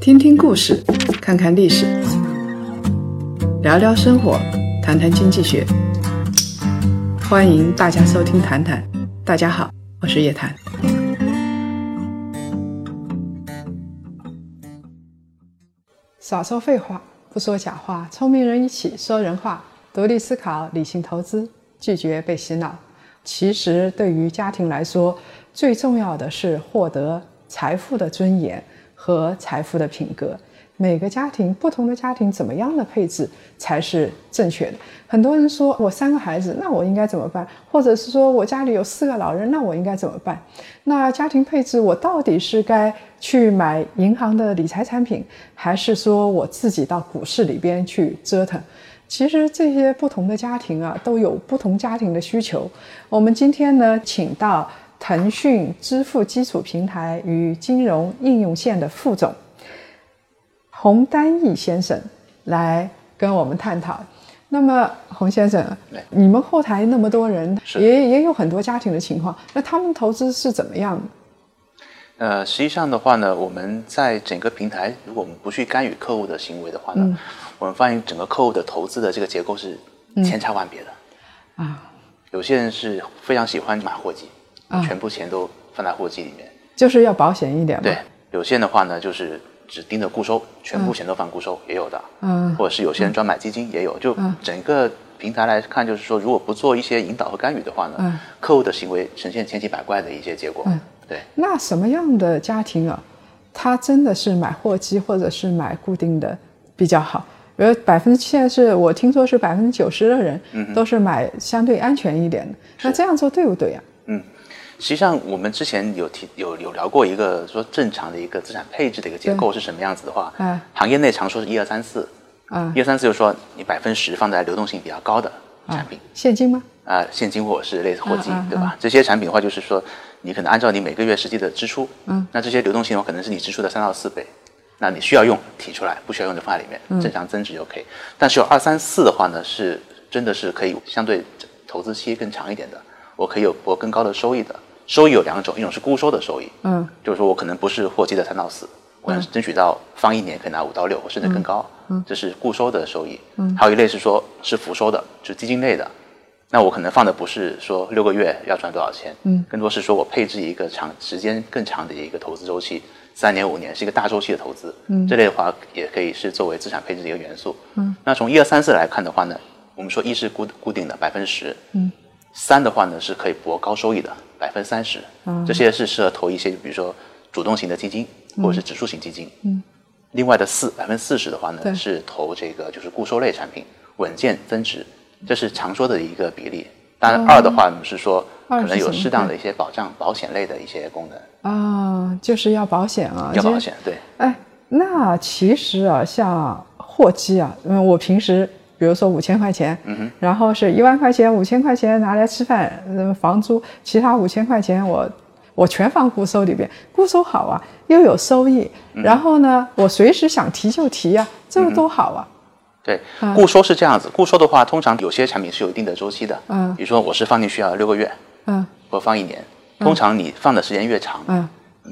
听听故事，看看历史，聊聊生活，谈谈经济学。欢迎大家收听《谈谈》，大家好，我是叶檀。少说废话，不说假话，聪明人一起说人话，独立思考，理性投资，拒绝被洗脑。其实，对于家庭来说，最重要的是获得财富的尊严和财富的品格。每个家庭，不同的家庭，怎么样的配置才是正确的？很多人说我三个孩子，那我应该怎么办？或者是说我家里有四个老人，那我应该怎么办？那家庭配置，我到底是该去买银行的理财产品，还是说我自己到股市里边去折腾？其实这些不同的家庭啊，都有不同家庭的需求。我们今天呢，请到腾讯支付基础平台与金融应用线的副总。洪丹义先生来跟我们探讨。那么，洪先生，你们后台那么多人，也也有很多家庭的情况，那他们投资是怎么样的？呃，实际上的话呢，我们在整个平台，如果我们不去干预客户的行为的话呢，我们发现整个客户的投资的这个结构是千差万别的。啊，有些人是非常喜欢买货基，全部钱都放在货基里面，就是要保险一点。对，有些人的话呢，就是。只盯着固收，全部钱都放固收也有的，嗯，或者是有些人专买基金也有，就整个平台来看，就是说如果不做一些引导和干预的话呢，客户的行为呈现千奇百怪的一些结果。嗯对，那什么样的家庭啊，他真的是买货基或者是买固定的比较好？比如百分之现在是我听说是百分之九十的人都是买相对安全一点的，那这样做对不对呀？嗯。实际上，我们之前有提有有聊过一个说正常的一个资产配置的一个结构是什么样子的话，行业内常说是一二三四，嗯，一二三四就是说你百分之十放在流动性比较高的产品，现金吗？啊，现金或者是类似货基，对吧？这些产品的话，就是说你可能按照你每个月实际的支出，嗯，那这些流动性的话，可能是你支出的三到四倍，那你需要用提出来，不需要用就放在里面，正常增值就可以。但是有二三四的话呢，是真的是可以相对投资期更长一点的，我可以有博更高的收益的。收益有两种，一种是固收的收益，嗯，就是说我可能不是货基的三到四，我能争取到放一年可以拿五到六，甚至更高，嗯，这是固收的收益，嗯，还有一类是说是浮收的，就是基金类的，那我可能放的不是说六个月要赚多少钱，嗯，更多是说我配置一个长时间更长的一个投资周期，三年五年是一个大周期的投资，嗯，这类的话也可以是作为资产配置的一个元素，嗯，那从一二三四来看的话呢，我们说一是固固定的百分之十，嗯。三的话呢，是可以博高收益的，百分之三十，这些是适合投一些，比如说主动型的基金或者是指数型基金。嗯，另外的四百分之四十的话呢，是投这个就是固收类产品，稳健增值，这是常说的一个比例。当然二的话呢是说可能有适当的一些保障、保险类的一些功能。啊，就是要保险啊，要保险，对。哎，那其实啊，像货基啊，因为我平时。比如说五千块钱，嗯然后是一万块钱，五千块钱拿来吃饭、房租，其他五千块钱我我全放固收里边，固收好啊，又有收益，然后呢，我随时想提就提呀，这个多好啊！对，固收是这样子，固收的话，通常有些产品是有一定的周期的，嗯，比如说我是放进去要六个月，嗯，或放一年，通常你放的时间越长，嗯，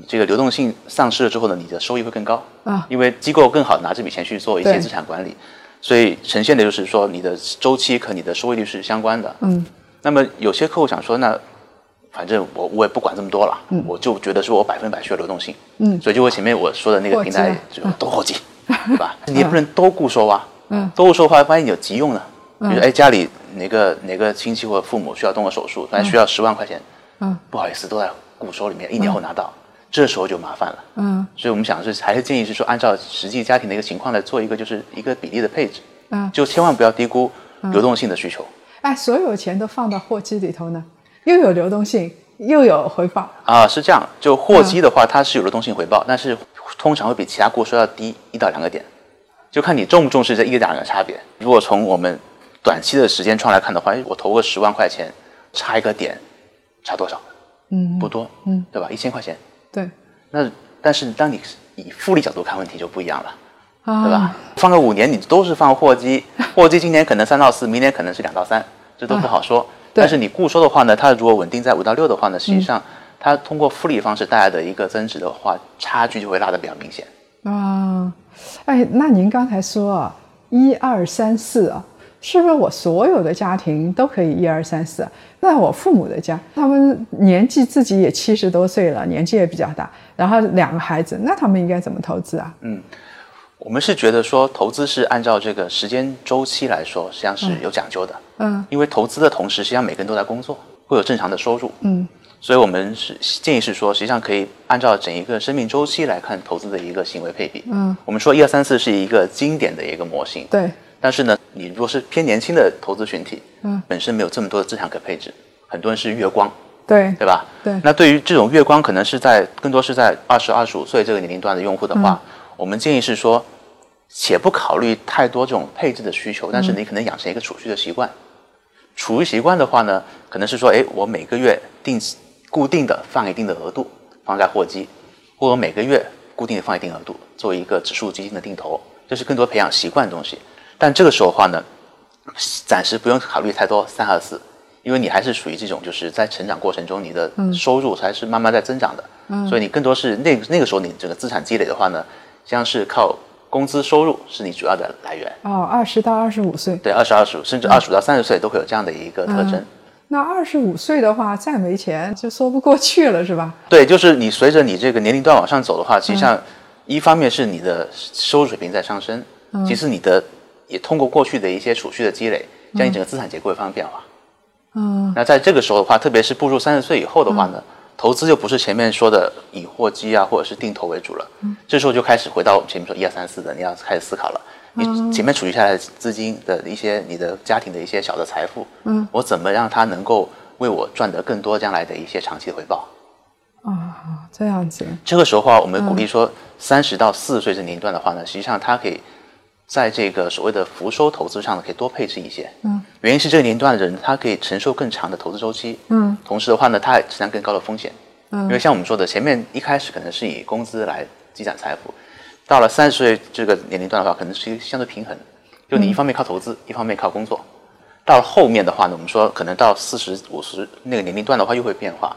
这个流动性丧失了之后呢，你的收益会更高啊，因为机构更好拿这笔钱去做一些资产管理。所以呈现的就是说，你的周期和你的收益率是相关的。嗯，那么有些客户想说，那反正我我也不管这么多了，我就觉得说我百分百需要流动性。嗯，所以就我前面我说的那个平台，就都货基，对吧？你也不能都固收啊。嗯，都固收的话，万一有急用呢？比如哎，家里哪个哪个亲戚或者父母需要动个手术，反正需要十万块钱。嗯，不好意思，都在固收里面，一年后拿到。这时候就麻烦了，嗯，所以我们想是还是建议是说，按照实际家庭的一个情况来做一个就是一个比例的配置，嗯，就千万不要低估流动性的需求。哎，所有钱都放到货基里头呢，又有流动性，又有回报啊，是这样。就货基的话，它是有流动性回报，但是通常会比其他固收要低一到两个点，就看你重不重视这一两个差别。如果从我们短期的时间窗来看的话，我投个十万块钱，差一个点，差多少？嗯，不多，嗯，对吧？一千块钱。对，那但是当你以复利角度看问题就不一样了，对吧？放个五年，你都是放货基，货基今年可能三到四，明年可能是两到三，这都不好说。但是你固收的话呢，它如果稳定在五到六的话呢，实际上它通过复利方式带来的一个增值的话，差距就会拉得比较明显。啊，哎，那您刚才说啊，一二三四啊，是不是我所有的家庭都可以一二三四？那我父母的家，他们年纪自己也七十多岁了，年纪也比较大，然后两个孩子，那他们应该怎么投资啊？嗯，我们是觉得说投资是按照这个时间周期来说，实际上是有讲究的。嗯，因为投资的同时，实际上每个人都在工作，会有正常的收入。嗯，所以我们是建议是说，实际上可以按照整一个生命周期来看投资的一个行为配比。嗯，我们说一二三四是一个经典的一个模型。对，但是呢，你如果是偏年轻的投资群体，嗯，本身没有这么多的资产可配置，很多人是月光，对，对吧？对那对于这种月光，可能是在更多是在二十二十五岁这个年龄段的用户的话，我们建议是说，且不考虑太多这种配置的需求，但是你可能养成一个储蓄的习惯。储蓄习惯的话呢，可能是说，哎，我每个月定期固定的放一定的额度放在货基，或者每个月固定的放一定额度作为一个指数基金的定投，这是更多培养习惯的东西。但这个时候的话呢，暂时不用考虑太多三和四，因为你还是属于这种就是在成长过程中，你的收入还是慢慢在增长的，嗯所以你更多是那那个时候你整个资产积累的话呢，像是靠工资收入是你主要的来源。哦，二十到二十五岁。对，二十二十五甚至二十五到三十岁都会有这样的一个特征。那二十五岁的话，再没钱就说不过去了，是吧？对，就是你随着你这个年龄段往上走的话，实际上一方面是你的收入水平在上升，其次你的也通过过去的一些储蓄的积累，将你整个资产结构会发生变化。嗯，那在这个时候的话，特别是步入三十岁以后的话呢，投资就不是前面说的以货基啊或者是定投为主了，嗯这时候就开始回到前面说一二三四的，你要开始思考了。你前面储蓄下来的资金的一些你的家庭的一些小的财富，嗯，我怎么让它能够为我赚得更多将来的一些长期的回报？啊，这样子。这个时候的话，我们鼓励说，三十到四十岁这年龄段的话呢，实际上它可以在这个所谓的浮收投资上呢，可以多配置一些。嗯，原因是这个年龄段的人，他可以承受更长的投资周期。嗯，同时的话呢，他也承担更高的风险。嗯因为像我们说的，前面一开始可能是以工资来积攒财富，到了三十岁这个年龄段的话，可能是一个相对平衡，就你一方面靠投资，一方面靠工作。到了后面的话呢，我们说可能到四十五十那个年龄段的话，又会变化。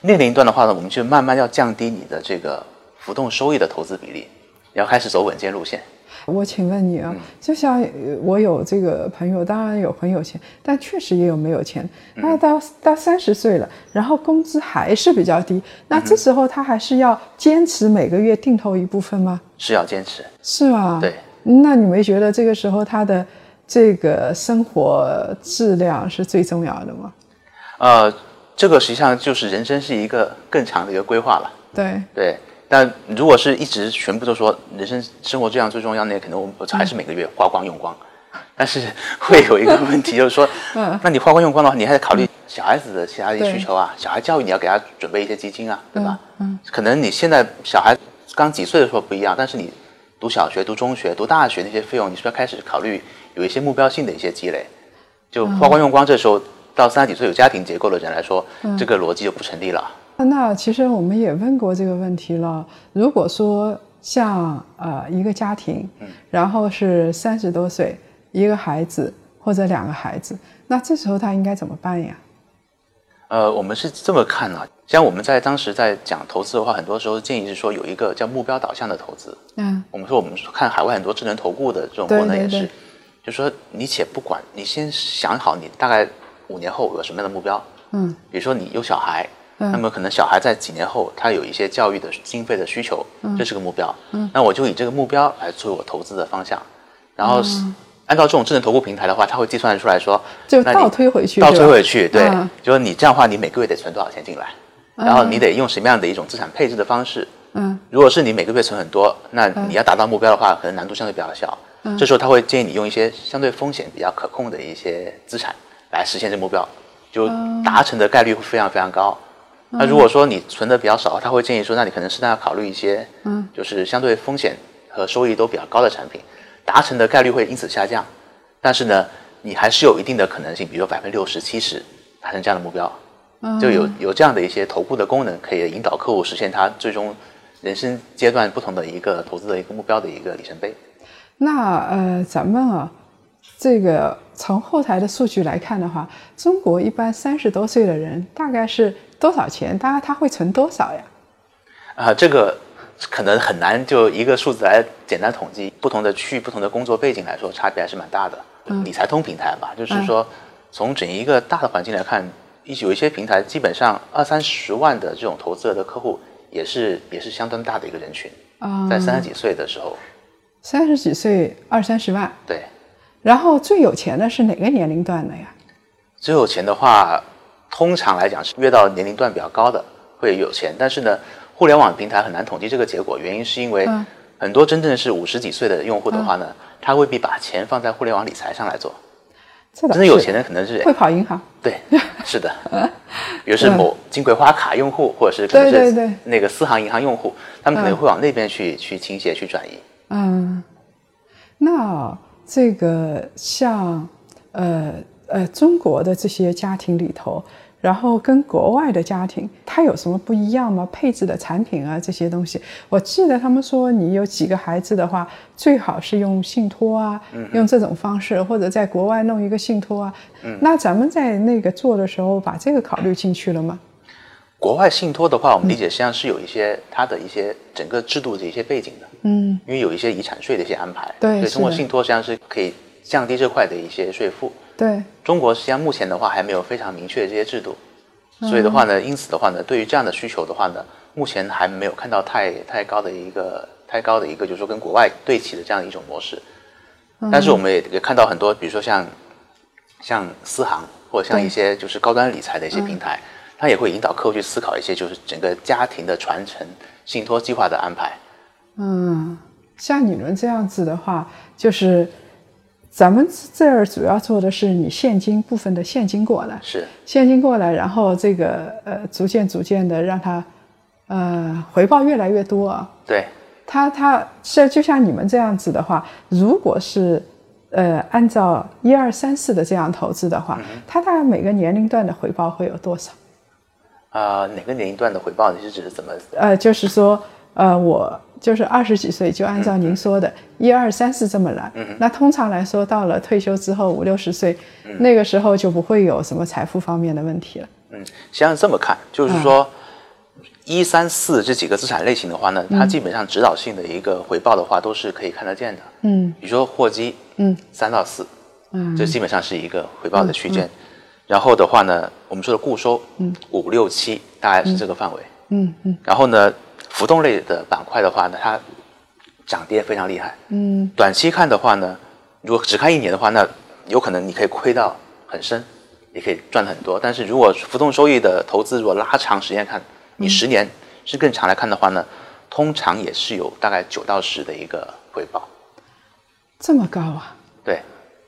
那个年龄段的话呢，我们就慢慢要降低你的这个浮动收益的投资比例，要开始走稳健路线。我请问你啊，就像呃我有这个朋友，当然有很有钱，但确实也有没有钱。那到到三十岁了，然后工资还是比较低，那这时候他还是要坚持每个月定投一部分吗？是要坚持。是吗？对。那你没觉得这个时候他的这个生活质量是最重要的吗？呃，这个实际上就是人生是一个更长的一个规划了。对，对，但如果是一直全部都说人生生活质量最重要，那可能我们还是每个月花光用光。但是会有一个问题，就是说，嗯那你花光用光的话，你还得考虑小孩子的其他的需求啊，小孩教育你要给他准备一些基金啊，对吧？嗯，可能你现在小孩刚几岁的时候不一样，但是你读小学、读中学、读大学那些费用，你是不是要开始考虑有一些目标性的一些积累？就花光用光，这时候到三十几岁有家庭结构的人来说，这个逻辑就不成立了。那其实我们也问过这个问题了。如果说像呃一个家庭，然后是三十多岁，一个孩子或者两个孩子，那这时候他应该怎么办呀？呃，我们是这么看啊，像我们在当时在讲投资的话，很多时候建议是说有一个叫目标导向的投资。嗯我们说我们看海外很多智能投顾的这种对功能也是，对对就说你且不管，你先想好你大概五年后有什么样的目标。嗯比如说你有小孩，嗯那么可能小孩在几年后他有一些教育的经费的需求，嗯。这是个目标。那我就以这个目标来作为我投资的方向，然后按照这种智能投顾平台的话，它会计算出来说，就倒推回去倒推回去，对，嗯。就是你这样的话，你每个月得存多少钱进来，然后你得用什么样的一种资产配置的方式。嗯。如果是你每个月存很多，那你要达到目标的话，可能难度相对比较小。这时候他会建议你用一些相对风险比较可控的一些资产来实现这目标，就达成的概率会非常非常高。那如果说你存的比较少，他会建议说，那你可能适当要考虑一些，嗯，就是相对风险和收益都比较高的产品，达成的概率会因此下降。但是呢，你还是有一定的可能性，比如说百分之六十、七十达成这样的目标，就有有这样的一些投顾的功能，可以引导客户实现他最终人生阶段不同的一个投资的一个目标的一个里程碑。那呃，咱们啊，这个从后台的数据来看的话，中国一般三十多岁的人大概是多少钱？大概他会存多少呀？啊，这个可能很难就一个数字来简单统计。不同的区域、不同的工作背景来说，差别还是蛮大的。理财通平台吧，就是说从整一个大的环境来看，一有一些平台基本上二三十万的这种投资额的客户，也是也是相当大的一个人群。啊，在三十几岁的时候，三十几岁二三十万，对。然后最有钱的是哪个年龄段的呀？最有钱的话，通常来讲是越到年龄段比较高的会有钱，但是呢，互联网平台很难统计这个结果，原因是因为很多真正是五十几岁的用户的话呢，他未必把钱放在互联网理财上来做。真的有钱的可能是会跑银行。对，是的。比如是某金葵花卡用户，或者是可能是那个私行银行用户，他们可能会往那边去去倾斜去转移。嗯，那这个像呃。呃，中国的这些家庭里头，然后跟国外的家庭，它有什么不一样吗？配置的产品啊，这些东西，我记得他们说，你有几个孩子的话，最好是用信托啊，用这种方式，或者在国外弄一个信托啊。那咱们在那个做的时候，把这个考虑进去了吗？国外信托的话，我们理解实际上是有一些它的一些整个制度的一些背景的，嗯，因为有一些遗产税的一些安排，对，所以通过信托实际上是可以降低这块的一些税负。对中国实际上目前的话还没有非常明确的这些制度，所以的话呢，因此的话呢，对于这样的需求的话呢，目前还没有看到太太高的一个太高的一个，就是说跟国外对齐的这样一种模式。但是我们也也看到很多，比如说像像私行或者像一些就是高端理财的一些平台，它也会引导客户去思考一些就是整个家庭的传承信托计划的安排。嗯，像你们这样子的话，就是。咱们这儿主要做的是你现金部分的现金过来，是现金过来，然后这个呃逐渐逐渐的让它，呃回报越来越多啊。对，它它是就像你们这样子的话，如果是呃按照一二三四的这样投资的话，它大概每个年龄段的回报会有多少？啊，哪个年龄段的回报你是指怎么？呃，就是说呃我。就是二十几岁，就按照您说的，一二三四这么来。那通常来说，到了退休之后五六十岁，那个时候就不会有什么财富方面的问题了。嗯，像这么看，就是说一三四这几个资产类型的话呢，它基本上指导性的一个回报的话，都是可以看得见的。嗯，比如说货基，嗯，三到四，嗯，这基本上是一个回报的区间。然后的话呢，我们说的固收，嗯，五六七大概是这个范围。嗯嗯，然后呢？浮动类的板块的话呢，它涨跌非常厉害。嗯，短期看的话呢，如果只看一年的话，那有可能你可以亏到很深，也可以赚很多。但是如果浮动收益的投资，如果拉长时间看，你十年是更长来看的话呢，通常也是有大概九到十的一个回报。这么高啊？对。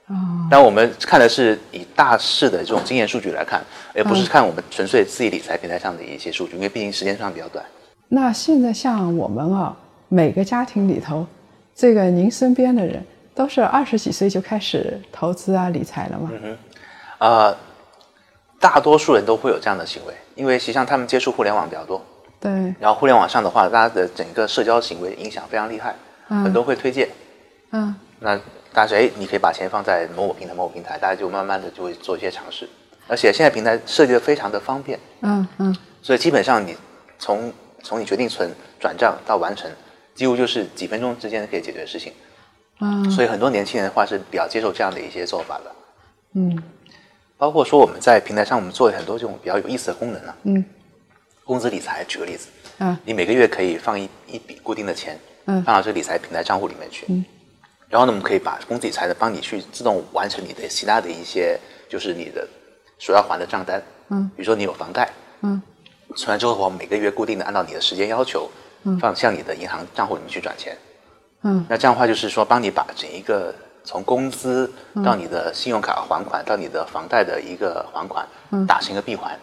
哦。但我们看的是以大市的这种经验数据来看，而不是看我们纯粹自己理财平台上的一些数据，因为毕竟时间上比较短。那现在像我们啊，每个家庭里头，这个您身边的人都是二十几岁就开始投资啊、理财了吗？嗯哼，呃，大多数人都会有这样的行为，因为实际上他们接触互联网比较多。对。然后互联网上的话，大家的整个社交行为影响非常厉害，很多会推荐。嗯。那大家说，哎，你可以把钱放在某某平台、某某平台，大家就慢慢的就会做一些尝试。而且现在平台设计的非常的方便。嗯嗯。所以基本上你从从你决定存转账到完成，几乎就是几分钟之间可以解决的事情。嗯，所以很多年轻人的话是比较接受这样的一些做法的。嗯，包括说我们在平台上，我们做了很多这种比较有意思的功能啊。嗯，工资理财，举个例子。嗯，你每个月可以放一一笔固定的钱，嗯，放到这个理财平台账户里面去。嗯，然后呢，我们可以把工资理财的帮你去自动完成你的其他的一些，就是你的所要还的账单。嗯，比如说你有房贷。嗯。存完之后，我每个月固定的按照你的时间要求，放向你的银行账户里面去转钱。嗯，那这样的话就是说，帮你把整一个从工资到你的信用卡还款到你的房贷的一个还款，嗯打成一个闭环，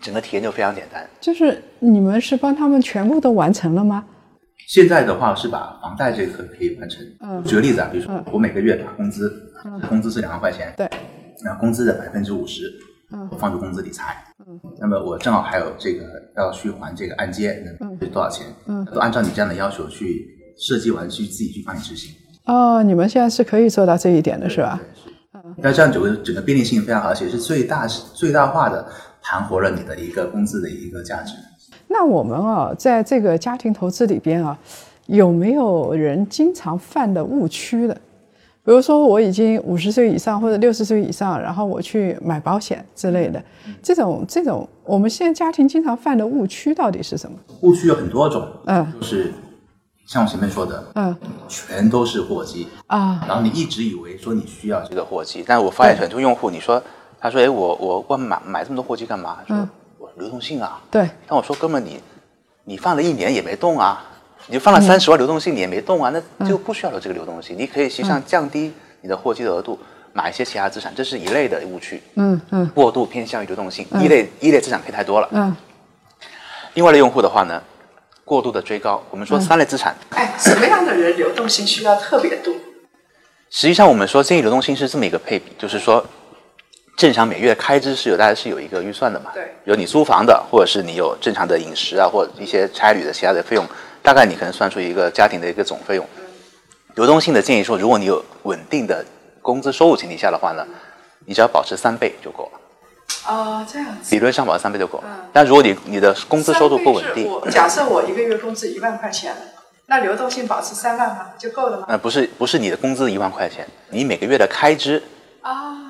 整个体验就非常简单。就是你们是帮他们全部都完成了吗？现在的话是把房贷这个可以完成。嗯，举个例子啊，比如说我每个月打工资，工资是两万块钱，对，那工资的百分之五十。我放入工资理财，嗯，那么我正好还有这个要去还这个按揭，嗯是多少钱？嗯，都按照你这样的要求去设计完，去自己去帮你执行。哦，你们现在是可以做到这一点的，是吧？嗯，那这样整个整个便利性非常好，而且是最大最大化的盘活了你的一个工资的一个价值。那我们啊，在这个家庭投资里边啊，有没有人经常犯的误区的？比如说，我已经五十岁以上或者六十岁以上，然后我去买保险之类的，这种这种，我们现在家庭经常犯的误区到底是什么？误区有很多种，嗯。就是像我前面说的，嗯。全都是货基，啊。然后你一直以为说你需要这个货基，但是我发现很多用户，你说他说，哎，我我我买买这么多货基干嘛？说嗯我流动性啊，对，但我说哥们，你你放了一年也没动啊，你就放了三十万流动性，你也没动啊，那就不需要有这个流动性，你可以实际上降低你的货基的额度，买一些其他资产，这是一类的误区。嗯嗯过度偏向于流动性，一类一类资产配太多了。嗯。另外的用户的话呢，过度的追高，我们说三类资产，哎，什么样的人流动性需要特别多？实际上我们说建议流动性是这么一个配比，就是说。正常每月开支是有大家是有一个预算的嘛？对比如你租房的，或者是你有正常的饮食啊，或者一些差旅的其他的费用，大概你可能算出一个家庭的一个总费用。流动性的建议说，如果你有稳定的工资收入前提下的话呢，你只要保持三倍就够了。哦，这样子。理论上保持三倍就够了。嗯但如果你你的工资收入不稳定，我假设我一个月工资一万块钱，那流动性保持三万吗？就够了吗？呃，不是不是你的工资一万块钱，你每个月的开支，啊，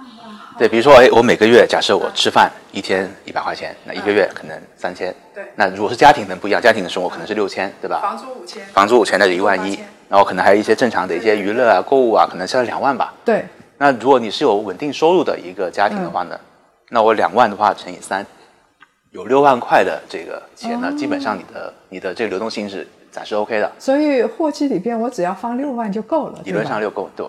对，比如说，哎，我每个月假设我吃饭一天一百块钱，那一个月可能三千。对那如果是家庭可能不一样，家庭的生活可能是六千，对吧？房租五千。房租五千，那就一万一然后可能还有一些正常的一些娱乐啊、购物啊，可能是两万吧。对，那如果你是有稳定收入的一个家庭的话呢，那我两万的话乘以三，有六万块的这个钱呢，基本上你的你的这个流动性是暂时 OK 的，所以货基里边我只要放六万就够了。理论上六够对。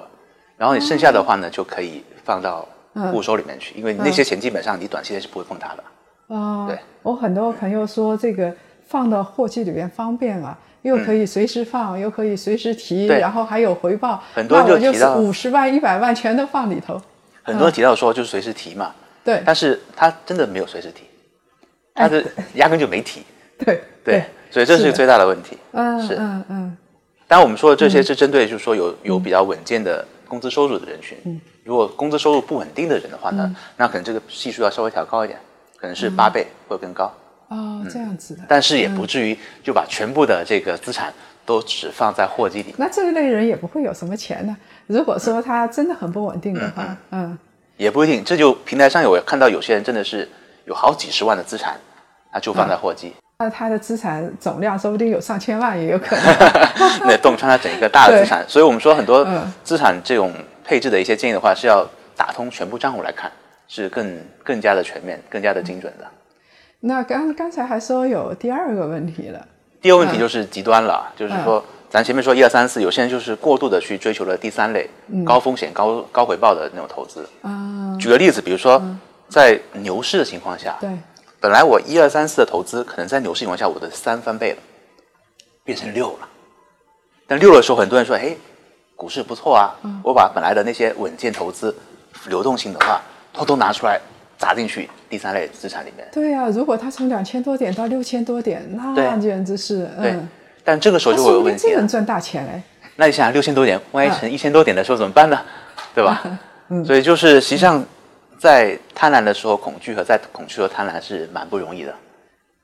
然后你剩下的话呢，就可以放到嗯固收里面去，因为那些钱基本上你短期内是不会碰它的。哦，对，我很多朋友说这个放到货基里面方便啊，又可以随时放，又可以随时提，然后还有回报。很多人就提到五十万、一百万全都放里头。很多人提到说就是随时提嘛，对但是他真的没有随时提，他是压根就没提。对对，所以这是最大的问题。嗯是嗯嗯当然，我们说的这些是针对，就是说有有比较稳健的工资收入的人群。如果工资收入不稳定的人的话呢，那可能这个系数要稍微调高一点，可能是八倍或者更高。哦，这样子的。但是也不至于就把全部的这个资产都只放在货基里。那这一类人也不会有什么钱呢。如果说他真的很不稳定的话，嗯，也不一定，这就平台上有看到有些人真的是有好几十万的资产，他就放在货基，那他的资产总量说不定有上千万也有可能。那洞穿了整一个大的资产。所以我们说很多嗯资产这种配置的一些建议的话，是要打通全部账户来看，是更更加的全面、更加的精准的。那刚刚才还说有第二个问题了，第二个问题就是极端了，就是说，咱前面说一二三四，有些人就是过度的去追求了第三类、高风险、高高回报的那种投资。啊，举个例子，比如说，在牛市的情况下，对，本来我一二三四的投资，可能在牛市情况下我的三翻倍了，变成六了。但六的时候，很多人说：“嘿，股市不错啊，我把本来的那些稳健投资、流动性的话，偷偷拿出来砸进去第三类资产里面。对呀、如果它从两千多点到六千多点，那简直是，对嗯，但这个时候就会有问题了真能。赚大钱嘞。那你想六千多点，万一成一千多点的时候怎么办呢？对吧？嗯所以就是实际上，在贪婪的时候恐惧和在恐惧和贪婪是蛮不容易的。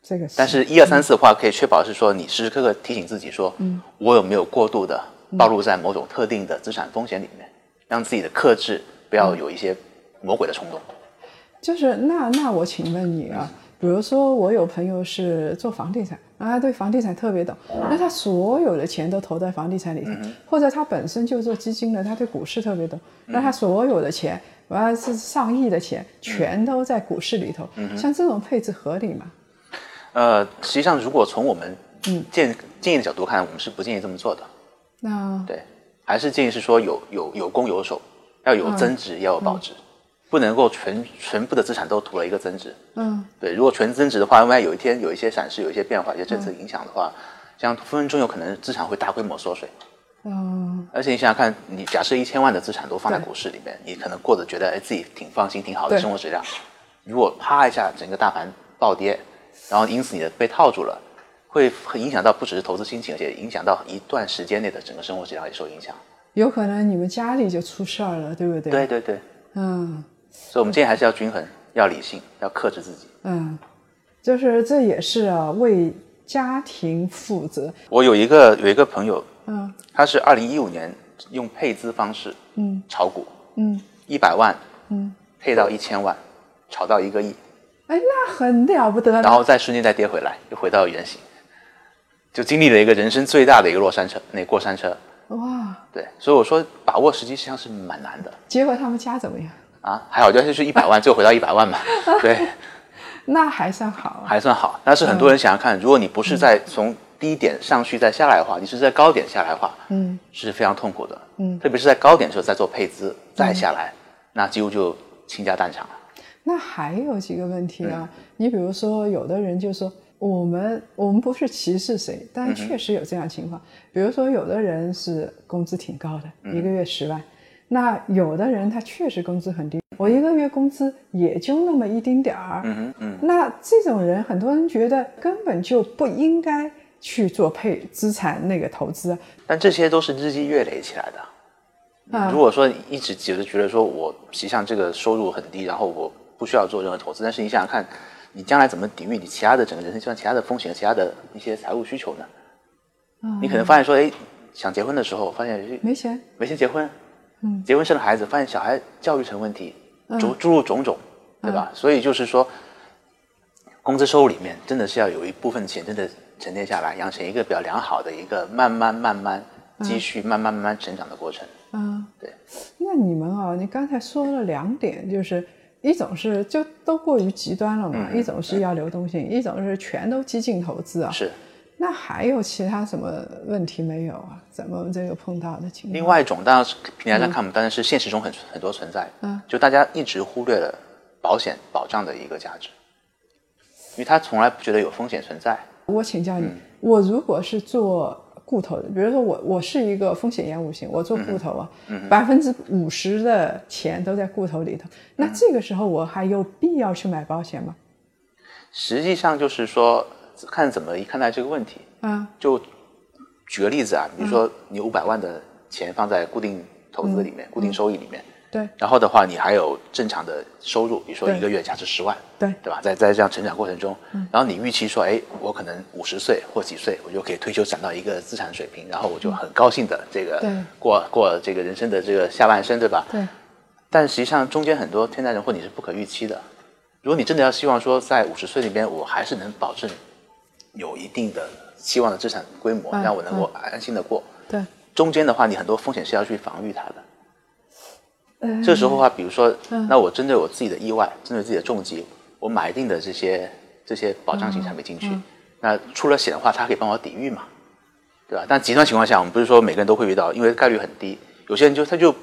这个是，但是，一二三四的话，可以确保是说你时时刻刻提醒自己说，嗯我有没有过度的暴露在某种特定的资产风险里面，让自己的克制不要有一些魔鬼的冲动。就是那那我请问你啊，比如说我有朋友是做房地产，啊他对房地产特别懂，那他所有的钱都投在房地产里头，或者他本身就做基金的，他对股市特别懂，那他所有的钱，完了是上亿的钱，全都在股市里头，像这种配置合理吗？呃，实际上，如果从我们建建议的角度看，我们是不建议这么做的。那对，还是建议是说有有有攻有守，要有增值，要有保值，不能够全全部的资产都图了一个增值。嗯，对，如果纯增值的话，万一有一天有一些闪失、有一些变化、一些政策影响的话，这样分分钟有可能资产会大规模缩水。嗯，而且你想想看，你假设一千万的资产都放在股市里面，你可能过得觉得哎自己挺放心、挺好的生活质量。如果啪一下整个大盘暴跌，然后因此你的被套住了，会很影响到不只是投资心情，而且影响到一段时间内的整个生活质量也受影响。有可能你们家里就出事儿了，对不对？对，对对，嗯，所以我们建议还是要均衡，要理性，要克制自己。嗯，就是这也是啊，为家庭负责。我有一个有一个朋友，嗯他是二零一五年用配资方式嗯炒股，嗯一百万嗯，配到一千万，炒到一个亿，哎，那很了不得了。然后再瞬间再跌回来，又回到原形，就经历了一个人生最大的一个落山车，那过山车。哇，对，所以我说把握时机实际上是蛮难的结果他们家怎么样？啊。还好就是一百万，最后回到一百万嘛，对，那还算好啊。还算好。但是很多人想要看，如果你不是在从低点上去再下来的话，你是在高点下来的话，嗯是非常痛苦的。嗯，特别是在高点的时候再做配资再下来，那几乎就倾家荡产了。那还有几个问题啊，你比如说，有的人就说我们我们不是歧视谁，但确实有这样情况。比如说，有的人是工资挺高的，一个月十万，那有的人他确实工资很低，我一个月工资也就那么一丁点儿。嗯哼嗯，那这种人，很多人觉得根本就不应该去做配资产那个投资。但这些都是日积月累起来的。啊如果说一直觉得觉得说我实际上这个收入很低，然后我不需要做任何投资，但是你想想看，你将来怎么抵御你其他的整个人生阶段其他的风险、其他的一些财务需求呢？你可能发现说，哎，想结婚的时候发现哎没钱，没钱结婚，嗯，结婚生了孩子，发现小孩教育成问题，诸诸如种种，对吧？所以就是说，工资收入里面真的是要有一部分钱真的沉淀下来，养成一个比较良好的一个慢慢慢慢积蓄、慢慢慢慢成长的过程。嗯，对。那你们啊，你刚才说了两点，就是一种是就都过于极端了嘛，一种是要流动性，一种是全都激进投资啊。是，那还有其他什么问题没有啊？咱们这个碰到的情况？另外一种当然是平台上看不，但是是现实中很很多存在。嗯，就大家一直忽略了保险保障的一个价值，因为他从来不觉得有风险存在。我请教你，我如果是做固投的，比如说我我是一个风险厌恶型，我做固投啊，百分之五十的钱都在固投里头，那这个时候我还有必要去买保险吗？实际上就是说，看怎么看待这个问题。啊，就举个例子啊，比如说你五百万的钱放在固定投资里面、固定收益里面，对。然后的话你还有正常的收入，比如说一个月假设十万，对。对吧？在在这样成长过程中，然后你预期说，哎，我可能五十岁或几岁，我就可以退休攒到一个资产水平，然后我就很高兴的这个对。过过这个人生的这个下半生，对吧？对，但实际上中间很多天灾人祸你是不可预期的。如果你真的要希望说在五十岁那边我还是能保证有一定的期望的资产规模，嗯让我能够安心的过，对，中间的话你很多风险是要去防御它的。嗯。这时候的话，比如说，那我针对我自己的意外，针对自己的重疾，我买一定的这些这些保障型产品进去，嗯。那出了险的话，它可以帮我抵御嘛，对吧？但极端情况下，我们不是说每个人都会遇到，因为概率很低，有些人就他就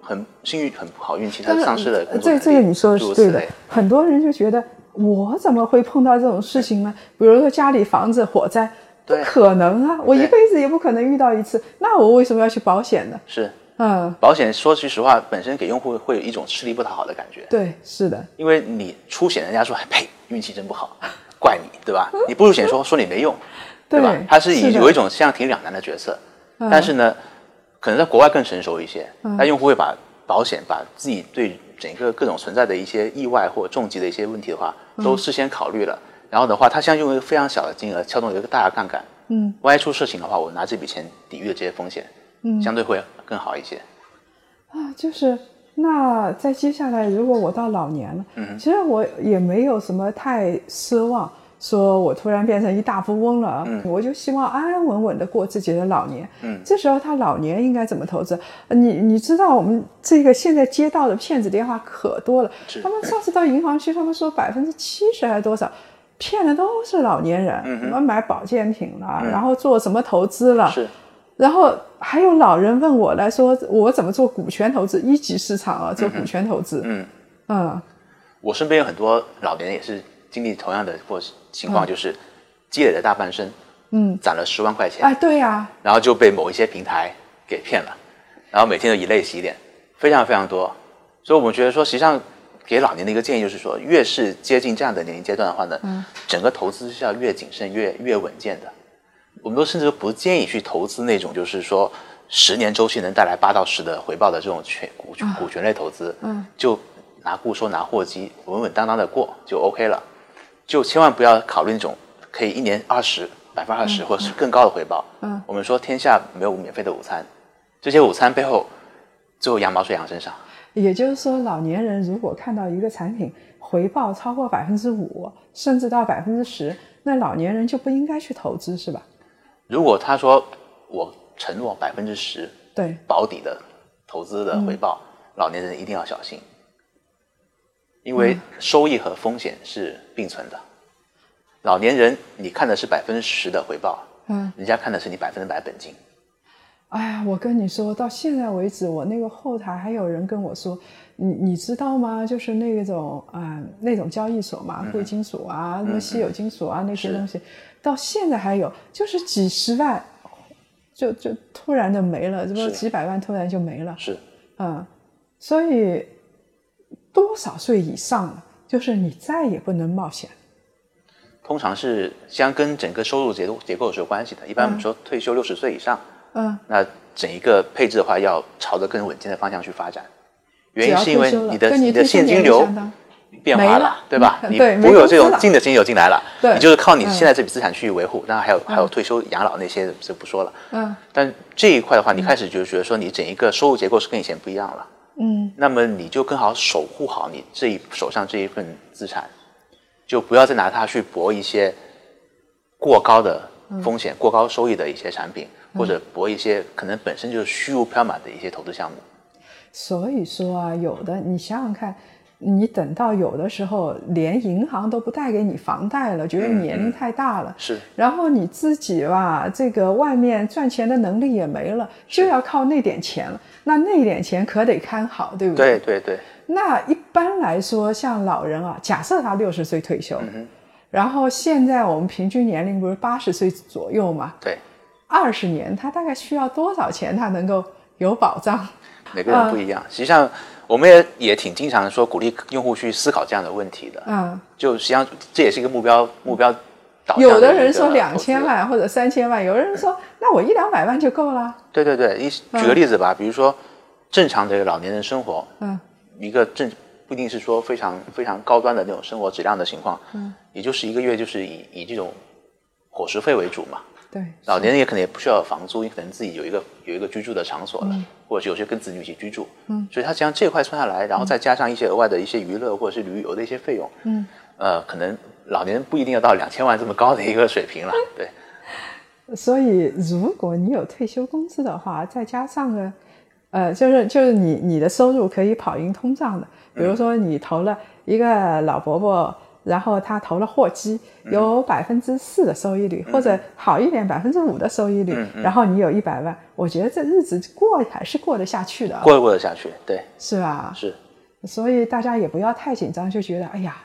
很幸运、很不好运气，他丧失了工作这这个你说的是对的。很多人就觉得我怎么会碰到这种事情呢？比如说家里房子火灾，不对。可能啊，我一辈子也不可能遇到一次，那我为什么要去保险呢？是嗯，保险。说句实话，本身给用户会有一种吃力不讨好的感觉，对，是的，因为你出险，人家说，哎呸，运气真不好，怪你，对吧？你不出险说说你没用，对吧？他是以有一种像挺两难的角色，嗯但是呢，可能在国外更成熟一些，那用户会把保险把自己对整个各种存在的一些意外或重疾的一些问题的话，嗯都事先考虑了。然后的话，他像用一个非常小的金额撬动一个大的杠杆，嗯，万一出事情的话，我拿这笔钱抵御了这些风险，嗯，相对会更好一些。啊，就是那在接下来，如果我到老年了，嗯其实我也没有什么太奢望，说我突然变成一大富翁了，嗯我就希望安安稳稳的过自己的老年。嗯，这时候他老年应该怎么投资？呃你你知道我们这个现在接到的骗子电话可多了，他们上次到银行去，他们说百分之七十还是多少。骗的都是老年人，什么买保健品了，然后做什么投资了，嗯是，然后还有老人问我来说，我怎么做股权投资？一级市场啊，做股权投资。嗯，嗯我身边有很多老年人也是经历同样的或情况，就是积累了大半生，嗯，攒了十万块钱，哎，对呀、然后就被某一些平台给骗了，然后每天都以泪洗脸，非常非常多。所以我们觉得说，实际上给老年的一个建议就是说，越是接近这样的年龄阶段的话呢，嗯整个投资是要越谨慎、越越稳健的。我们都甚至不建议去投资那种就是说十年周期能带来八到十的回报的这种权股权股权类投资，嗯，就拿固收拿货基，稳稳当当的过就 OK 了，就千万不要考虑那种可以一年二十百分之二十或者是更高的回报。嗯，我们说天下没有免费的午餐，这些午餐背后最后羊毛出羊身上。也就是说，老年人如果看到一个产品回报超过百分之五，甚至到百分之十，那老年人就不应该去投资，是吧？如果他说我承诺百分之十对，保底的投资的回报，老年人一定要小心，因为收益和风险是并存的。老年人你看的是百分之十的回报，嗯，人家看的是你百分之百本金。哎呀，我跟你说到现在为止，我那个后台还有人跟我说，你你知道吗？就是那种啊、那种交易所嘛，贵金属啊，什么稀有金属啊那些东西，到现在还有，就是几十万，就就突然的没了，这不是几百万突然就没了，是，嗯，所以多少岁以上了，就是你再也不能冒险。通常是相跟整个收入结构结构是有关系的。一般我们说退休六十岁以上，嗯，那整一个配置的话，要朝着更稳健的方向去发展。原因是因为你的你的现金流变化没了对吧？嗯你不会有这种净的现金流进来了，对你就是靠你嗯现在这笔资产去维护。当然还有还有退休养老那些就不说了。嗯但这一块的话，你开始就觉得说你整一个收入结构是跟以前不一样了，嗯，那么你就更好守护好你这一手上这一份资产，就不要再拿它去搏一些过高的风险、过高收益的一些产品，或者搏一些可能本身就是虚无缥缈的一些投资项目。所以说啊，有的你想想看，你等到有的时候连银行都不贷给你房贷了，觉得你年龄太大了，是。然后你自己吧，这个外面赚钱的能力也没了，就要靠那点钱了。那那点钱可得看好，对不对？对对，那一般来说，像老人啊，假设他六十岁退休，嗯然后现在我们平均年龄不是八十岁左右嘛，对，二十年他大概需要多少钱，他能够有保障？每个人不一样。实际上，我们也也挺经常说鼓励用户去思考这样的问题的。嗯，就实际上这也是一个目标目标导向有的人说两千万或者三千万，有的人说那我一两百万就够了。对对对，一举个例子吧，比如说正常的老年人生活，嗯，一个正不一定是说非常非常高端的那种生活质量的情况，嗯，也就是一个月就是以以这种伙食费为主嘛。对，老年人也可能也不需要房租，你可能自己有一个有一个居住的场所了，或者是有些跟子女一起居住，嗯，所以他实际上这块算下来，然后再加上一些额外的一些娱乐或者是旅游的一些费用，嗯，呃，可能老年人不一定要到两千万这么高的一个水平了，对。所以如果你有退休工资的话，再加上个，呃，就是就是你你的收入可以跑赢通胀的，比如说你投了一个老伯伯。然后他投了货基，有百分之四的收益率，或者好一点百分之五的收益率，然后你有一百万，我觉得这日子过还是过得下去的，过得过得下去，对，是吧？是。所以大家也不要太紧张，就觉得哎呀，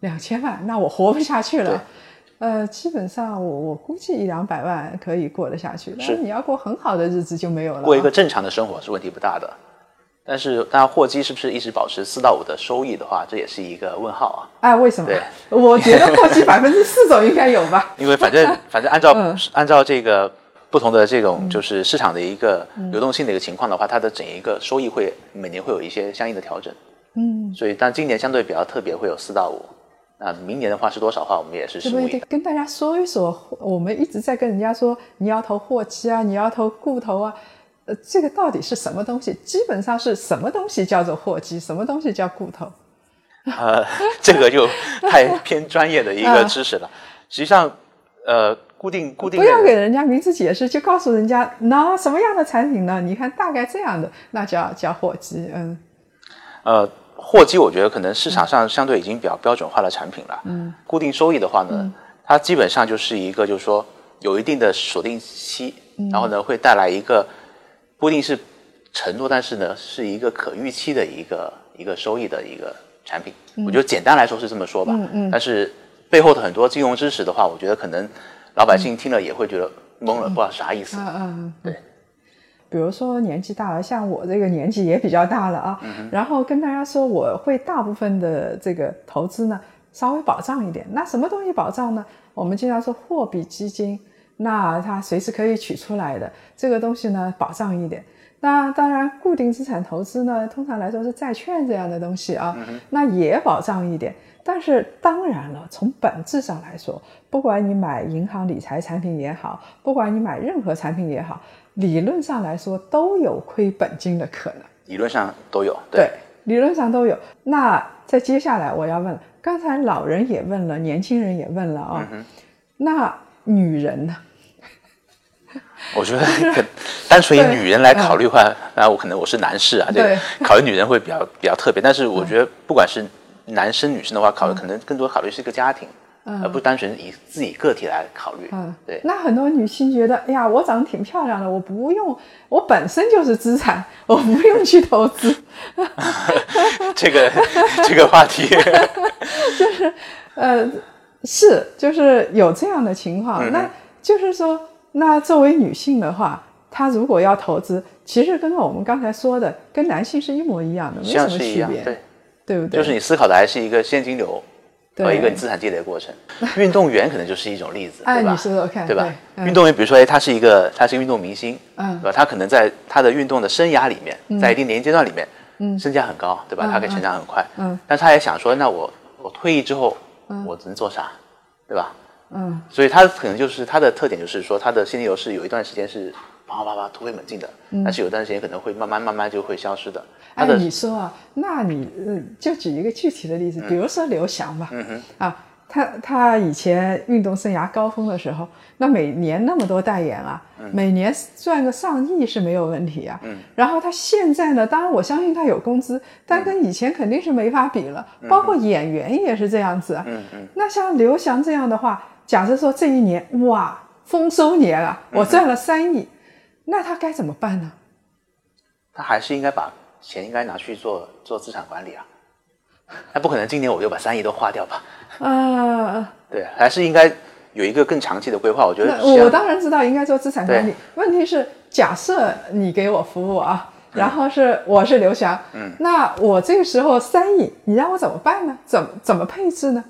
两千万，那我活不下去了。呃，基本上我我估计一两百万可以过得下去，但是是你要过很好的日子就没有了啊。过一个正常的生活是问题不大的。但是，当然，货基是不是一直保持四到五的收益的话，这也是一个问号啊。哎，为什么对？我觉得货基 百分之四总应该有吧。因为反正 反正按照、嗯按照这个不同的这种就是市场的一个流动性的一个情况的话，它的整一个收益会每年会有一些相应的调整。嗯，所以，但今年相对比较特别，会有四到五。那明年的话是多少的话，我们也是。跟大家说一说，我们一直在跟人家说你要投货基啊，你要投固投啊，呃，这个到底是什么东西？基本上是什么东西叫做货基，什么东西叫固投？呃，这个就太偏专业的一个知识了。实际上，呃，固定固定不要给人家名词解释，就告诉人家那什么样的产品呢？你看大概这样的，那叫叫货基，嗯呃，货基我觉得可能市场上相对已经比较标准化的产品了。嗯，固定收益的话呢，它基本上就是一个就是说有一定的锁定期，然后呢会带来一个不一定是承诺，但是呢是一个可预期的一个一个收益的一个产品。我觉得简单来说是这么说吧。嗯嗯。但是背后的很多金融知识的话，我觉得可能老百姓听了也会觉得懵了，不知道啥意思。嗯嗯，对。比如说年纪大了，像我这个年纪也比较大了啊，嗯然后跟大家说我会大部分的这个投资呢稍微保障一点。那什么东西保障呢？我们经常说货币基金，那它随时可以取出来的这个东西呢保障一点。那当然，固定资产投资呢，通常来说是债券这样的东西啊，那也保障一点。但是当然了，从本质上来说，不管你买银行理财产品也好，不管你买任何产品也好，理论上来说都有亏本金的可能。理论上都有，对，理论上都有。那在接下来我要问，刚才老人也问了，年轻人也问了啊，那女人呢？我觉得单纯以女人来考虑的话，那我可能我是男士啊，这个考虑女人会比较比较特别。但是我觉得不管是男生女生的话，考虑可能更多考虑是一个家庭，而不单纯以自己个体来考虑。嗯，对。那很多女性觉得，哎呀，我长得挺漂亮的，我不用，我本身就是资产，我不用去投资。这个这个话题，就是呃，是就是有这样的情况，那就是说。那作为女性的话，她如果要投资，其实跟我们刚才说的，跟男性是一模一样的，没什么区别，对对不对？就是你思考的还是一个现金流和一个资产积累的过程。运动员可能就是一种例子，对吧？你说说看，对吧？运动员，比如说，哎，他是一个，他是运动明星，嗯，对吧？他可能在他的运动的生涯里面，在一定年龄阶段里面，嗯，身价很高，对吧？他可以成长很快，嗯，但他也想说，那我我退役之后，我能做啥，对吧？嗯，所以它可能就是它的特点，就是说它的现金流是有一段时间是啪啪啪突飞猛进的，但是有段时间可能会慢慢慢慢就会消失的。哎，你说啊，那你嗯，就举一个具体的例子，比如说刘翔吧，嗯哼，啊，他他以前运动生涯高峰的时候，那每年那么多代言啊，每年赚个上亿是没有问题啊。嗯，然后他现在呢，当然我相信他有工资，但跟以前肯定是没法比了，包括演员也是这样子。嗯嗯，那像刘翔这样的话。假设说这一年哇丰收年啊，我赚了三亿，那他该怎么办呢？他还是应该把钱应该拿去做做资产管理啊，他不可能今年我就把三亿都花掉吧？啊，对，还是应该有一个更长期的规划。我觉得我当然知道应该做资产管理，问题是假设你给我服务啊，然后是我是刘翔，嗯，那我这个时候三亿，你让我怎么办呢？怎么怎么配置呢？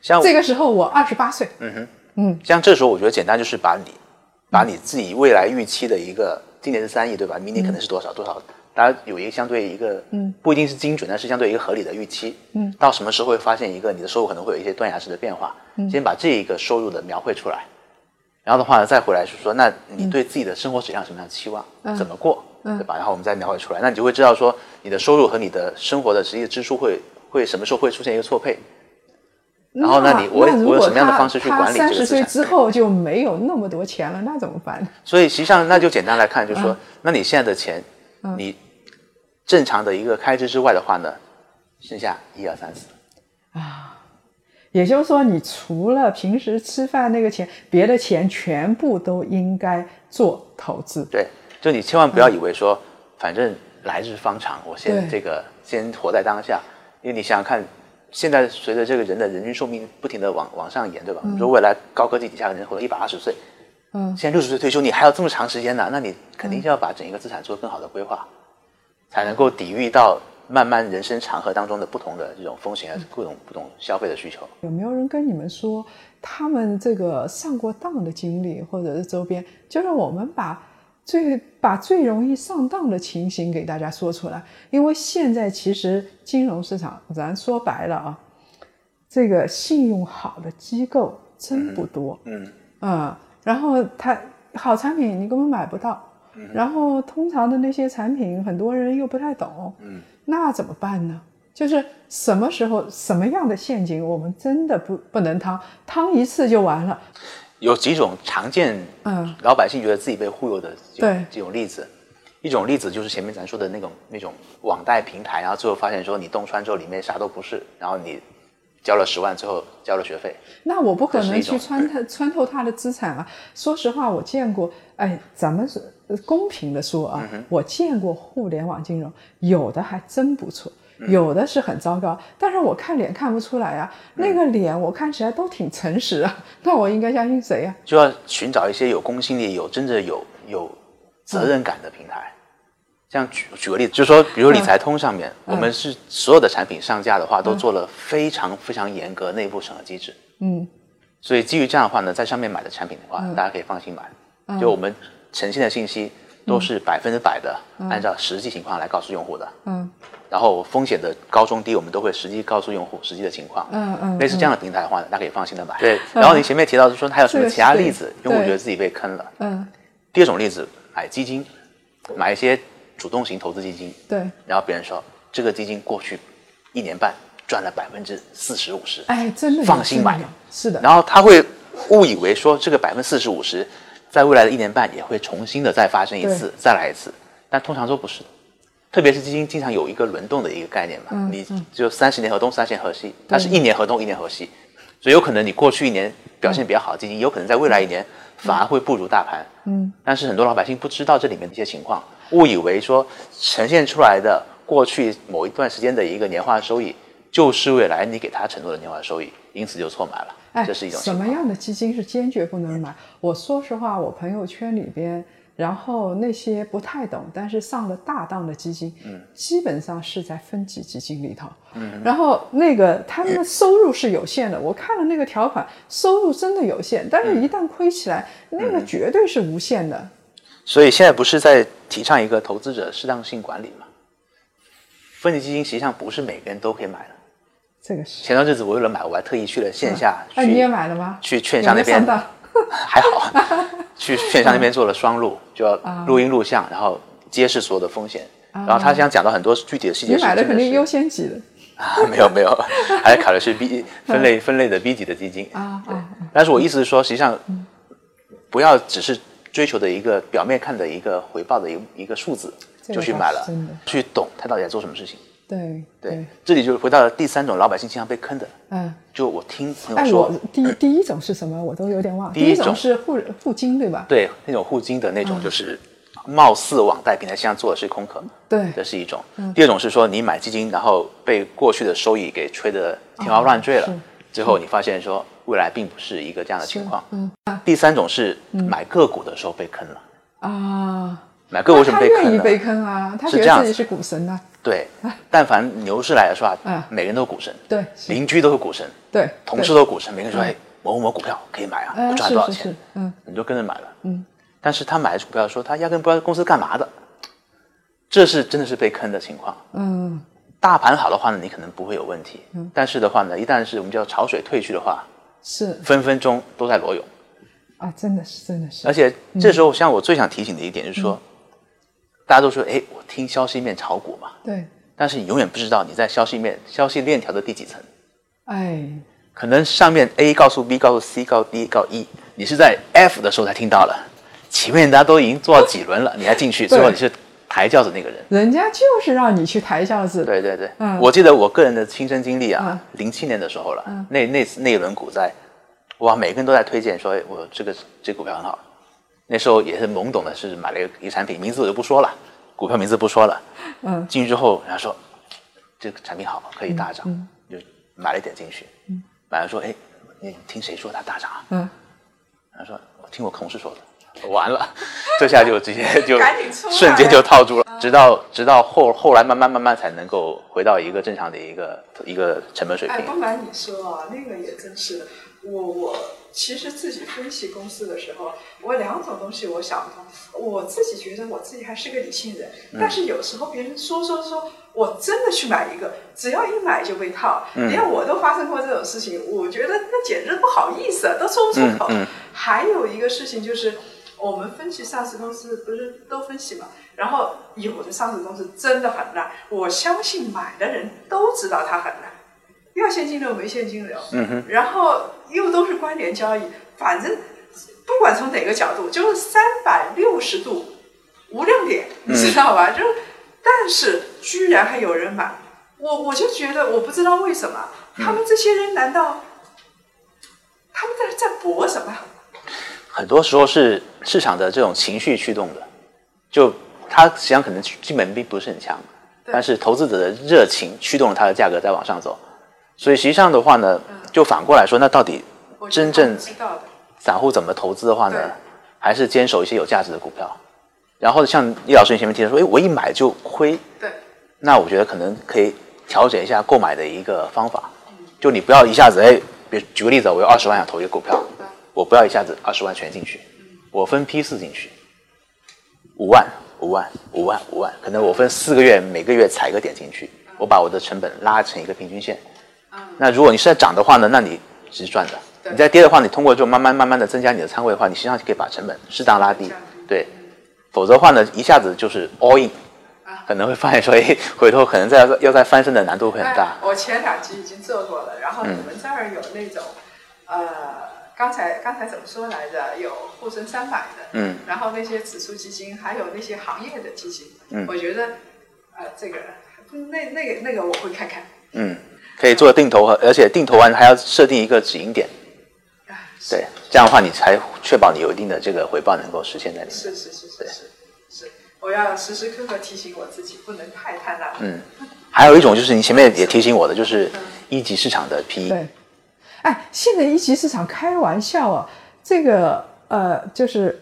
像这个时候我二十八岁，嗯哼，嗯，像这时候我觉得简单就是把你，把你自己未来预期的一个，今年是三亿对吧？明年可能是多少多少，大家有一个相对一个，嗯，不一定是精准，但是相对一个合理的预期，嗯，到什么时候会发现一个你的收入可能会有一些断崖式的变化，嗯，先把这一个收入的描绘出来，然后的话呢再回来是说，那你对自己的生活质量什么样的期望，怎么过，嗯。对吧？然后我们再描绘出来，那你就会知道说你的收入和你的生活的实际支出会会什么时候会出现一个错配。然后，那你我我有什么样的方式去管理这个资产？三十岁之后就没有那么多钱了，那怎么办？所以实际上，那就简单来看，就是说，那你现在的钱，你正常的一个开支之外的话呢，剩下一二三四啊，也就是说，你除了平时吃饭那个钱，别的钱全部都应该做投资。对，就你千万不要以为说，反正来日方长，我先这个先活在当下，因为你想想看。现在随着这个人的人均寿命不停的往往上延，对吧？你说未来高科技底下的人活到一百二十岁，嗯，现在六十岁退休，你还有这么长时间呢，那你肯定就要把整一个资产做更好的规划，才能够抵御到慢慢人生长河当中的不同的这种风险，还是各种不同消费的需求。有没有人跟你们说他们这个上过当的经历，或者是周边，就让我们把？最把最容易上当的情形给大家说出来，因为现在其实金融市场，咱说白了啊，这个信用好的机构真不多，嗯啊，然后它好产品你根本买不到，然后通常的那些产品很多人又不太懂，嗯，那怎么办呢？就是什么时候什么样的陷阱我们真的不不能趟，趟一次就完了。有几种常见，嗯，老百姓觉得自己被忽悠的对。这种例子，一种例子就是前面咱说的那种那种网贷平台，然后最后发现说你洞穿之后里面啥都不是，然后你交了十万，最后交了学费。那我不可能去穿透穿透他的资产啊！说实话，我见过，哎，咱们是公平的说啊，我见过互联网金融，有的还真不错。有的是很糟糕，但是我看脸看不出来啊。那个脸我看起来都挺诚实啊，那我应该相信谁呀？就要寻找一些有公信力、有真正有有责任感的平台。像举举个例子，就是说，比如理财通上面，我们是所有的产品上架的话，都做了非常非常严格内部审核机制。嗯。所以基于这样的话呢，在上面买的产品的话，大家可以放心买。就我们呈现的信息都是百分之百的按照实际情况来告诉用户的。嗯然后风险的高中低，我们都会实际告诉用户实际的情况。嗯嗯，类似这样的平台的话呢，大家可以放心的买。对，然后你前面提到是说还有什么其他例子，用户觉得自己被坑了。嗯第二种例子，买基金，买一些主动型投资基金，对，然后别人说这个基金过去一年半赚了百分之四十五十，哎，真的放心买。是的，然后他会误以为说这个百分之四十五十，在未来的一年半也会重新的再发生一次，再来一次，但通常都不是。特别是基金经常有一个轮动的一个概念嘛，嗯你就三十年河东，三十年河西，它是一年河东，一年河西，所以有可能你过去一年表现比较好的基金，有可能在未来一年反而会不如大盘。嗯，但是很多老百姓不知道这里面的一些情况，误以为说呈现出来的过去某一段时间的一个年化收益，就是未来你给他承诺的年化收益，因此就错买了。哎，这是一种什。么样的基金是坚决不能买？我说实话，我朋友圈里边，然后那些不太懂，但是上了大当的基金，嗯，基本上是在分级基金里头，嗯，然后那个他们的收入是有限的，我看了那个条款，收入真的有限，但是一旦亏起来，那个绝对是无限的。所以现在不是在提倡一个投资者适当性管理嘛？分级基金实际上不是每个人都可以买的。这个是，前段日子我为了买，我还特意去了线下去，哎，你也买了吗？去券商那边 还好，去券商那边做了双录，就要啊。录音录像，然后揭示所有的风险。然后他想讲到很多具体的细节你买的肯定优先级的。啊，没有没有，还考的是 B 分类分类的 B 级的基金。啊啊但是我意思是说，实际上不要只是追求的一个表面看的一个回报的一个一个数字就去买了去懂他到底在做什么事情。对对，这里就是回到了第三种老百姓经常被坑的，嗯。就我听朋友哎，说我，第一第一种是什么？我都有点忘了。第一种是互互金，对吧？对那种互金的那种，嗯就是貌似网贷平台，现在做的是空壳，对这是一种。第二种是说你买基金，然后被过去的收益给吹得天花乱坠了，是最后你发现说未来并不是一个这样的情况。嗯第三种是买个股的时候被坑了，啊，买个股为什么被坑了？愿意被坑啊，他是这样子。觉得自己是股神啊。对，但凡牛市来的时候嗯。啊，每个人都股神，对邻居都是股神，对，同事都股神，每个人说哎某某某股票可以买啊，赚多少钱。是是是？嗯，你就跟着买了。嗯，但是他买的股票说他压根不知道公司干嘛的，这是真的是被坑的情况。嗯，大盘好的话呢，你可能不会有问题。嗯，但是的话呢，一旦是我们叫潮水退去的话，是。分分钟都在裸泳。啊，真的是真的是。而，且这时候，像我最想提醒的一点就是说，大家都说，哎，我听消息面炒股嘛，对，但是你永远不知道你在消息面、消息链条的第几层。哎，可能上面 A 告诉 B 告诉 C 告诉 D 告诉 E，你是在 F 的时候才听到了，前面大家都已经做到几轮了，你还进去，最后你是抬轿子那个人。人家就是让你去抬轿子。对对对，嗯我记得我个人的亲身经历啊，零七、年的时候了，那那次那一轮股灾，哇，每个人都在推荐说，哎我这个这股票很好。那时候也是懵懂的，是买了一个一个产品，名字我就不说了，股票名字不说了。嗯，进去之后，人家说这个产品好，可以大涨，就买了一点进去。买了说，哎，你听谁说它大涨啊？嗯，他说我听我同事说的，完了，这下就直接 就赶紧出瞬间就套住了，直到直到后后来慢慢慢慢才能够回到一个正常的一个一个成本水平哎，平。不瞒你说啊，那个也真是的。我我其实自己分析公司的时候，我两种东西我想不通。我自己觉得我自己还是个理性人，但是有时候别人说说说，我真的去买一个，只要一买就被套，连我都发生过这种事情，我觉得那简直不好意思，都说不出口。还有一个事情就是，我们分析上市公司不是都分析嘛？然后有的上市公司真的很烂，我相信买的人都知道它很烂。要现金流没现金流，然后又都是关联交易，反正不管从哪个角度，就是三百六十度无亮点，你知道吧？就是，但是居然还有人买，我我就觉得我不知道为什么，他们这些人难道他们在在搏什么？很多时候是市场的这种情绪驱动的，就它实际上可能基本并不是很强，但是投资者的热情驱动了它的价格在往上走。所以实际上的话呢，就反过来说，那到底真正散户怎么投资的话呢，还是坚守一些有价值的股票。然后像易老师你前面提的说，哎，我一买就亏，对，那我觉得可能可以调整一下购买的一个方法，就你不要一下子哎，比如举个例子，我有二十万想投一个股票，我不要一下子二十万全进去，我分批次进去，五万、五万、五万、五万，可能我分四个月，每个月踩一个点进去，我把我的成本拉成一个平均线。那如果你是在涨的话呢，那你是赚的；你在跌的话，你通过就慢慢慢慢的增加你的仓位的话，你实际上就可以把成本适当拉低。对，否则的话呢，一下子就是 all in，可能会发现说，哎，回头可能再要再翻身的难度会很大。我前两集已经做过了，然后你们这儿有那种，呃，刚才刚才怎么说来着？有沪深三百的，嗯，然后那些指数基金，还有那些行业的基金，嗯，我觉得，呃，这个那那个那个我会看看，嗯。可以做定投和，而且定投完还要设定一个止盈点，对，这样的话你才确保你有一定的这个回报能够实现在里面。是是是是是是，我要时时刻刻提醒我自己不能太贪婪。嗯，还有一种就是你前面也提醒我的，就是一级市场的 PE。对，哎，现在一级市场开玩笑啊，这个呃，就是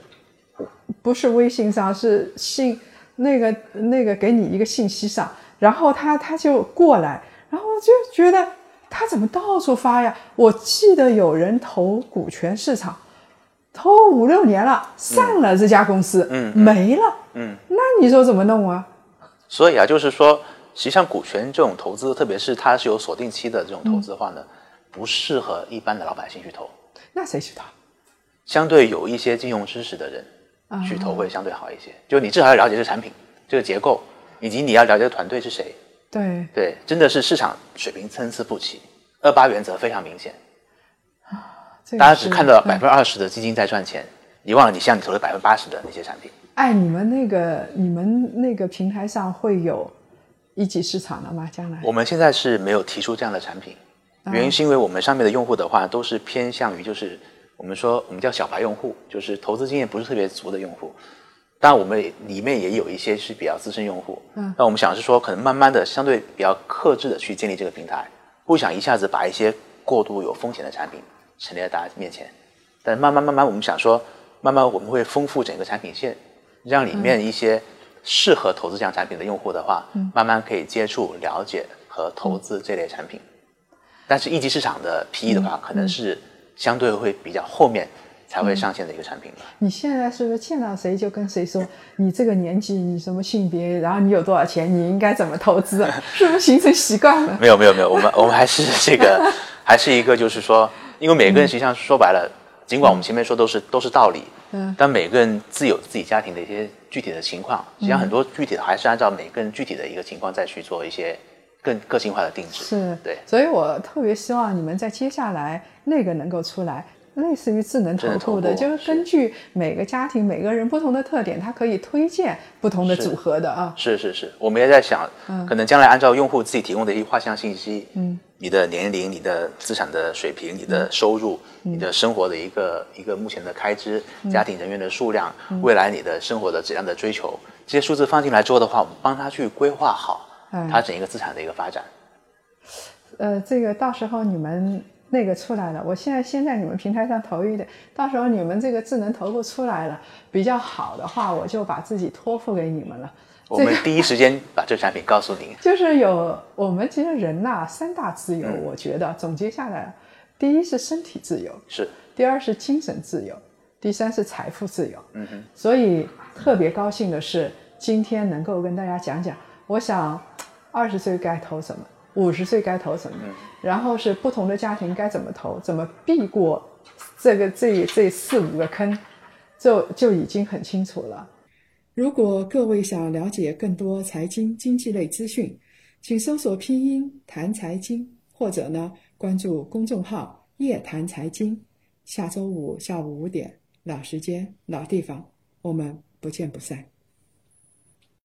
不是微信上是信那个那个给你一个信息上，然后他他就过来。然后我就觉得他怎么到处发呀？我记得有人投股权市场，投五六年了，散了这家公司，嗯，没了，嗯，那你说怎么弄啊？所以啊，就是说，实际上股权这种投资，特别是它是有锁定期的这种投资的话呢，不适合一般的老百姓去投。那谁去投？相对有一些金融知识的人去投会相对好一些。就你至少要了解这产品、这个结构，以及你要了解团队是谁。对对，真的是市场水平参差不齐，二八原则非常明显。大家只看到百分之二十的基金在赚钱，你忘了你像你投了百分之八十的那些产品。哎，你们那个你们那个平台上会有一级市场了吗？将来？我们现在是没有提出这样的产品，原因是因为我们上面的用户的话都是偏向于就是我们说我们叫小白用户，就是投资经验不是特别足的用户。当然，我们里面也有一些是比较资深用户。嗯，那我们想是说，可能慢慢的、相对比较克制的去建立这个平台，不想一下子把一些过度有风险的产品陈列在大家面前。但慢慢慢慢，我们想说，慢慢我们会丰富整个产品线，让里面一些适合投资这样产品的用户的话，慢慢可以接触、了解和投资这类产品。但是一级市场的 PE 的话，可能是相对会比较后面。才会上线的一个产品你现在是不是见到谁就跟谁说你这个年纪，你什么性别，然后你有多少钱，你应该怎么投资？是不是形成习惯了？没有没有没有，我们我们还是这个，还是一个就是说，因为每个人实际上说白了，尽管我们前面说都是都是道理，嗯，但每个人自有自己家庭的一些具体的情况，实际上很多具体的还是按照每个人具体的一个情况再去做一些更个性化的定制。是，对，所以我特别希望你们在接下来那个能够出来。类似于智能投顾的，就是根据每个家庭、每个人不同的特点，它可以推荐不同的组合的啊。是是是，我们也在想，可能将来按照用户自己提供的一些画像信息，嗯，你的年龄、你的资产的水平、你的收入、你的生活的一个一个目前的开支、家庭人员的数量、未来你的生活的质量的追求，这些数字放进来之后的话，我们帮他去规划好他整一个资产的一个发展。呃，这个到时候你们。那个出来了，我现在先在你们平台上投一点，到时候你们这个智能投顾出来了比较好的话，我就把自己托付给你们了。我们第一时间 把这个产品告诉您。就是有我们其实人呐，三大自由，我觉得总结下来，第一是身体自由，是；第二是精神自由，第三是财富自由。嗯哼。所以特别高兴的是，今天能够跟大家讲讲，我想二十岁该投什么。五十岁该投什么？然后是不同的家庭该怎么投，怎么避过这个这这四五个坑，就就已经很清楚了。如果各位想了解更多财经经济类资讯，请搜索拼音谈财经，或者呢关注公众号夜谈财经。下周五下午五点，老时间老地方，我们不见不散。